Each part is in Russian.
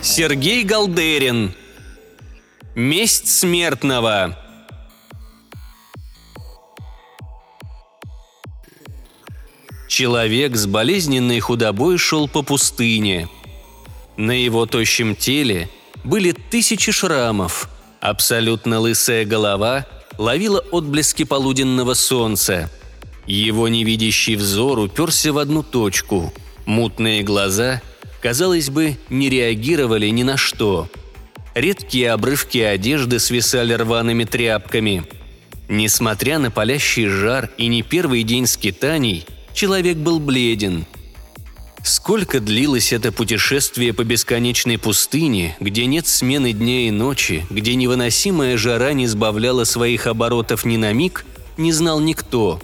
Сергей Галдерин. Месть смертного. Человек с болезненной худобой шел по пустыне. На его тощем теле были тысячи шрамов. Абсолютно лысая голова ловила отблески полуденного солнца. Его невидящий взор уперся в одну точку. Мутные глаза – казалось бы, не реагировали ни на что. Редкие обрывки одежды свисали рваными тряпками. Несмотря на палящий жар и не первый день скитаний, человек был бледен. Сколько длилось это путешествие по бесконечной пустыне, где нет смены дня и ночи, где невыносимая жара не сбавляла своих оборотов ни на миг, не знал никто.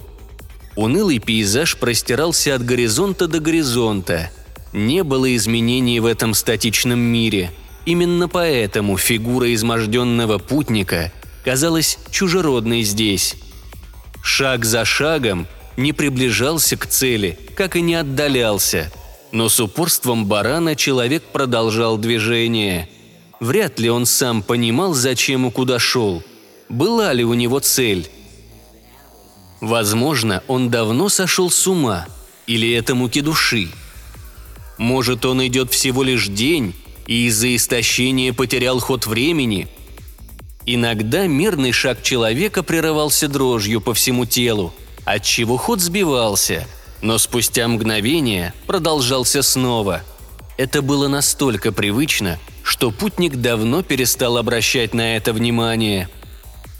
Унылый пейзаж простирался от горизонта до горизонта – не было изменений в этом статичном мире. Именно поэтому фигура изможденного путника казалась чужеродной здесь. Шаг за шагом не приближался к цели, как и не отдалялся. Но с упорством барана человек продолжал движение. Вряд ли он сам понимал, зачем и куда шел. Была ли у него цель? Возможно, он давно сошел с ума, или это муки души – может, он идет всего лишь день и из-за истощения потерял ход времени? Иногда мирный шаг человека прерывался дрожью по всему телу, отчего ход сбивался, но спустя мгновение продолжался снова. Это было настолько привычно, что путник давно перестал обращать на это внимание.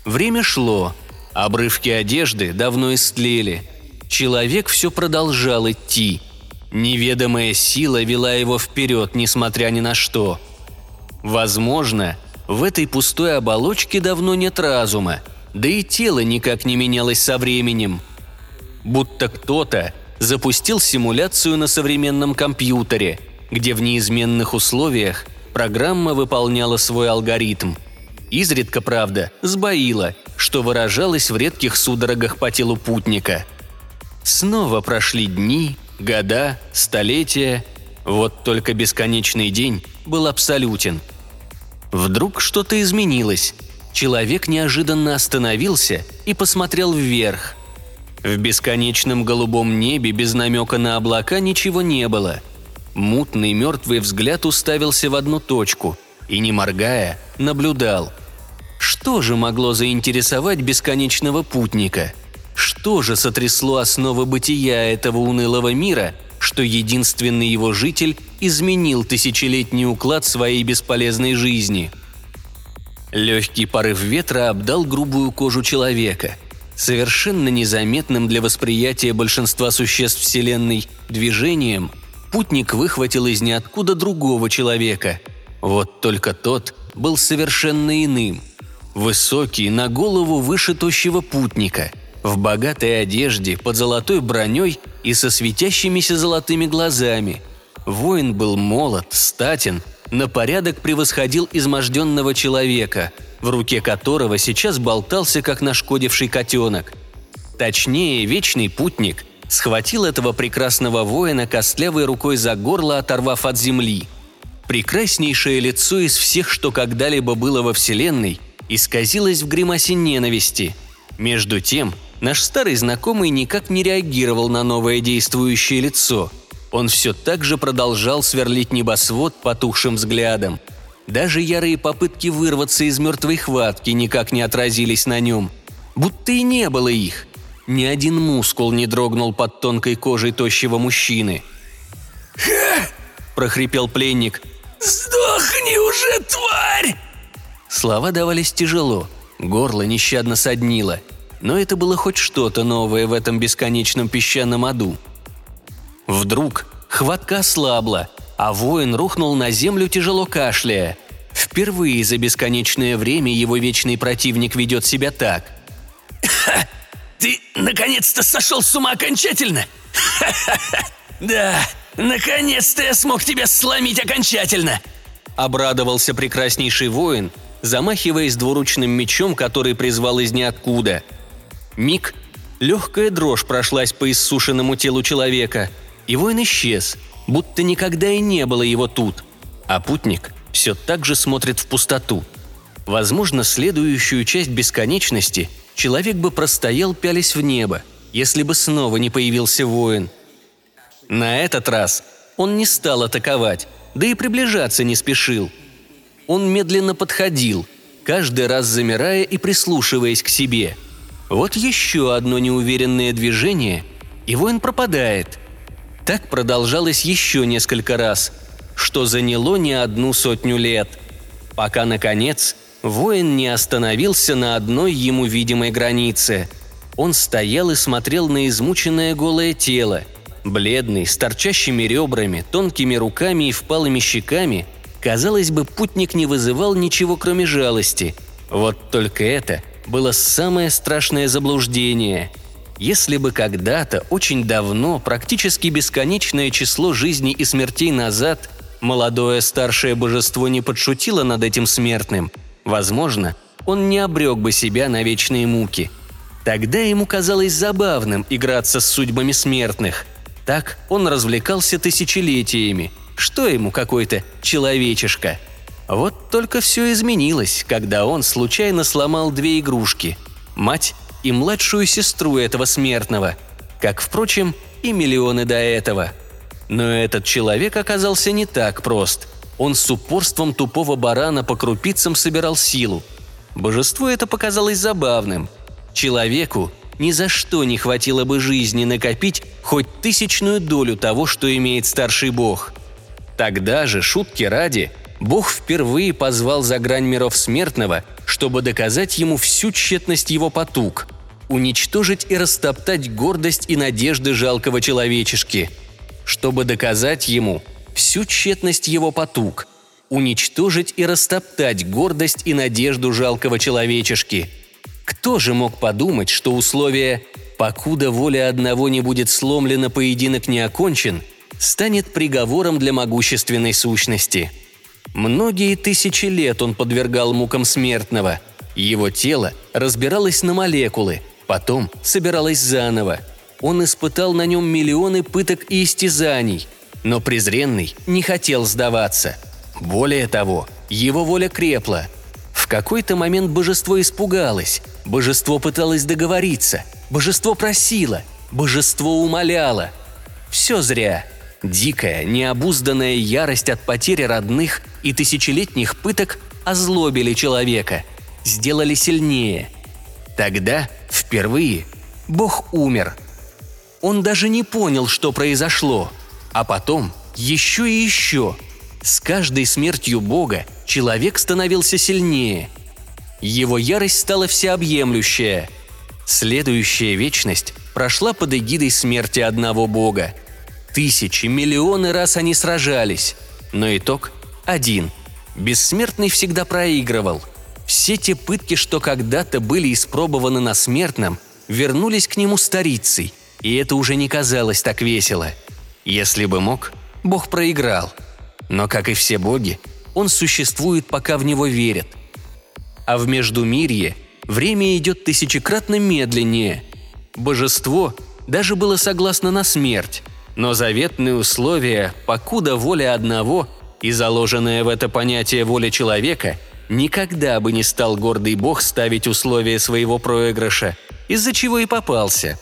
Время шло, обрывки одежды давно истлели. Человек все продолжал идти – Неведомая сила вела его вперед, несмотря ни на что. Возможно, в этой пустой оболочке давно нет разума, да и тело никак не менялось со временем. Будто кто-то запустил симуляцию на современном компьютере, где в неизменных условиях программа выполняла свой алгоритм. Изредка, правда, сбоила, что выражалось в редких судорогах по телу путника. Снова прошли дни, года, столетия. Вот только бесконечный день был абсолютен. Вдруг что-то изменилось. Человек неожиданно остановился и посмотрел вверх. В бесконечном голубом небе без намека на облака ничего не было. Мутный мертвый взгляд уставился в одну точку и, не моргая, наблюдал. Что же могло заинтересовать бесконечного путника – что же сотрясло основы бытия этого унылого мира, что единственный его житель изменил тысячелетний уклад своей бесполезной жизни? Легкий порыв ветра обдал грубую кожу человека. Совершенно незаметным для восприятия большинства существ Вселенной движением путник выхватил из ниоткуда другого человека. Вот только тот был совершенно иным. Высокий, на голову выше тощего путника – в богатой одежде, под золотой броней и со светящимися золотыми глазами. Воин был молод, статен, на порядок превосходил изможденного человека, в руке которого сейчас болтался, как нашкодивший котенок. Точнее, вечный путник схватил этого прекрасного воина костлявой рукой за горло, оторвав от земли. Прекраснейшее лицо из всех, что когда-либо было во Вселенной, исказилось в гримасе ненависти. Между тем, Наш старый знакомый никак не реагировал на новое действующее лицо. Он все так же продолжал сверлить небосвод потухшим взглядом. Даже ярые попытки вырваться из мертвой хватки никак не отразились на нем. Будто и не было их. Ни один мускул не дрогнул под тонкой кожей тощего мужчины. «Ха!» – прохрипел пленник. «Сдохни уже, тварь!» Слова давались тяжело, горло нещадно соднило – но это было хоть что-то новое в этом бесконечном песчаном аду. Вдруг хватка ослабла, а воин рухнул на землю тяжело кашляя. Впервые за бесконечное время его вечный противник ведет себя так. «Ха! Ты наконец-то сошел с ума окончательно? Ха-ха-ха! Да, наконец-то я смог тебя сломить окончательно!» Обрадовался прекраснейший воин замахиваясь двуручным мечом, который призвал из ниоткуда. Миг, легкая дрожь прошлась по иссушенному телу человека, и воин исчез, будто никогда и не было его тут. А путник все так же смотрит в пустоту. Возможно, следующую часть бесконечности человек бы простоял, пялись в небо, если бы снова не появился воин. На этот раз он не стал атаковать, да и приближаться не спешил. Он медленно подходил, каждый раз замирая и прислушиваясь к себе. Вот еще одно неуверенное движение, и воин пропадает. Так продолжалось еще несколько раз, что заняло не одну сотню лет, пока, наконец, воин не остановился на одной ему видимой границе. Он стоял и смотрел на измученное голое тело – Бледный, с торчащими ребрами, тонкими руками и впалыми щеками, казалось бы, путник не вызывал ничего, кроме жалости. Вот только это было самое страшное заблуждение. Если бы когда-то, очень давно, практически бесконечное число жизней и смертей назад, молодое старшее божество не подшутило над этим смертным, возможно, он не обрек бы себя на вечные муки. Тогда ему казалось забавным играться с судьбами смертных – так он развлекался тысячелетиями. Что ему какой-то человечишка? Вот только все изменилось, когда он случайно сломал две игрушки – мать и младшую сестру этого смертного, как, впрочем, и миллионы до этого. Но этот человек оказался не так прост. Он с упорством тупого барана по крупицам собирал силу. Божеству это показалось забавным. Человеку ни за что не хватило бы жизни накопить хоть тысячную долю того, что имеет старший бог. Тогда же, шутки ради, бог впервые позвал за грань миров смертного, чтобы доказать ему всю тщетность его потуг, уничтожить и растоптать гордость и надежды жалкого человечешки, чтобы доказать ему всю тщетность его потуг, уничтожить и растоптать гордость и надежду жалкого человечешки – кто же мог подумать, что условие «покуда воля одного не будет сломлена, поединок не окончен» станет приговором для могущественной сущности? Многие тысячи лет он подвергал мукам смертного. Его тело разбиралось на молекулы, потом собиралось заново. Он испытал на нем миллионы пыток и истязаний, но презренный не хотел сдаваться. Более того, его воля крепла – в какой-то момент божество испугалось, божество пыталось договориться, божество просило, божество умоляло. Все зря. Дикая, необузданная ярость от потери родных и тысячелетних пыток озлобили человека, сделали сильнее. Тогда, впервые, Бог умер. Он даже не понял, что произошло. А потом еще и еще. С каждой смертью Бога человек становился сильнее. Его ярость стала всеобъемлющая. Следующая вечность прошла под эгидой смерти одного бога. Тысячи, миллионы раз они сражались, но итог один. Бессмертный всегда проигрывал. Все те пытки, что когда-то были испробованы на смертном, вернулись к нему старицей, и это уже не казалось так весело. Если бы мог, Бог проиграл. Но, как и все боги, он существует, пока в него верят. А в Междумирье время идет тысячекратно медленнее. Божество даже было согласно на смерть, но заветные условия, покуда воля одного и заложенная в это понятие воля человека, никогда бы не стал гордый бог ставить условия своего проигрыша, из-за чего и попался.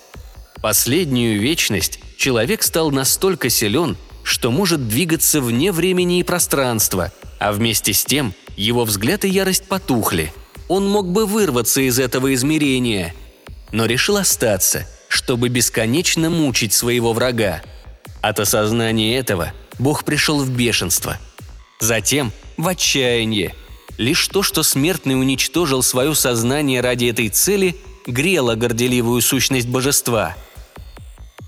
Последнюю вечность человек стал настолько силен, что может двигаться вне времени и пространства – а вместе с тем его взгляд и ярость потухли. Он мог бы вырваться из этого измерения, но решил остаться, чтобы бесконечно мучить своего врага. От осознания этого Бог пришел в бешенство. Затем в отчаяние. Лишь то, что смертный уничтожил свое сознание ради этой цели, грело горделивую сущность божества.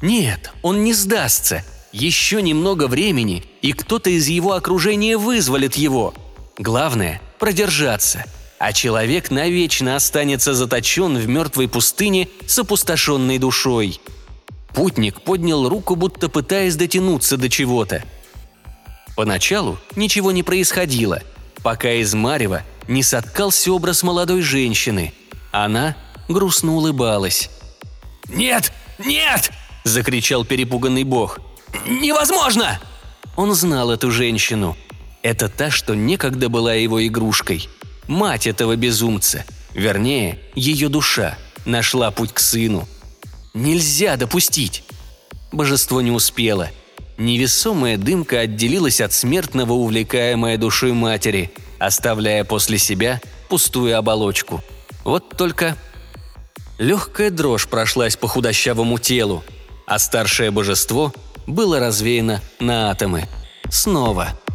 Нет, он не сдастся – еще немного времени, и кто-то из его окружения вызволит его. Главное – продержаться, а человек навечно останется заточен в мертвой пустыне с опустошенной душой. Путник поднял руку, будто пытаясь дотянуться до чего-то. Поначалу ничего не происходило, пока из Марева не соткался образ молодой женщины. Она грустно улыбалась. «Нет! Нет!» – закричал перепуганный бог. «Невозможно!» Он знал эту женщину. Это та, что некогда была его игрушкой. Мать этого безумца. Вернее, ее душа нашла путь к сыну. Нельзя допустить. Божество не успело. Невесомая дымка отделилась от смертного, увлекаемая душой матери, оставляя после себя пустую оболочку. Вот только Легкая дрожь прошлась по худощавому телу, а старшее божество было развеяно на атомы. Снова –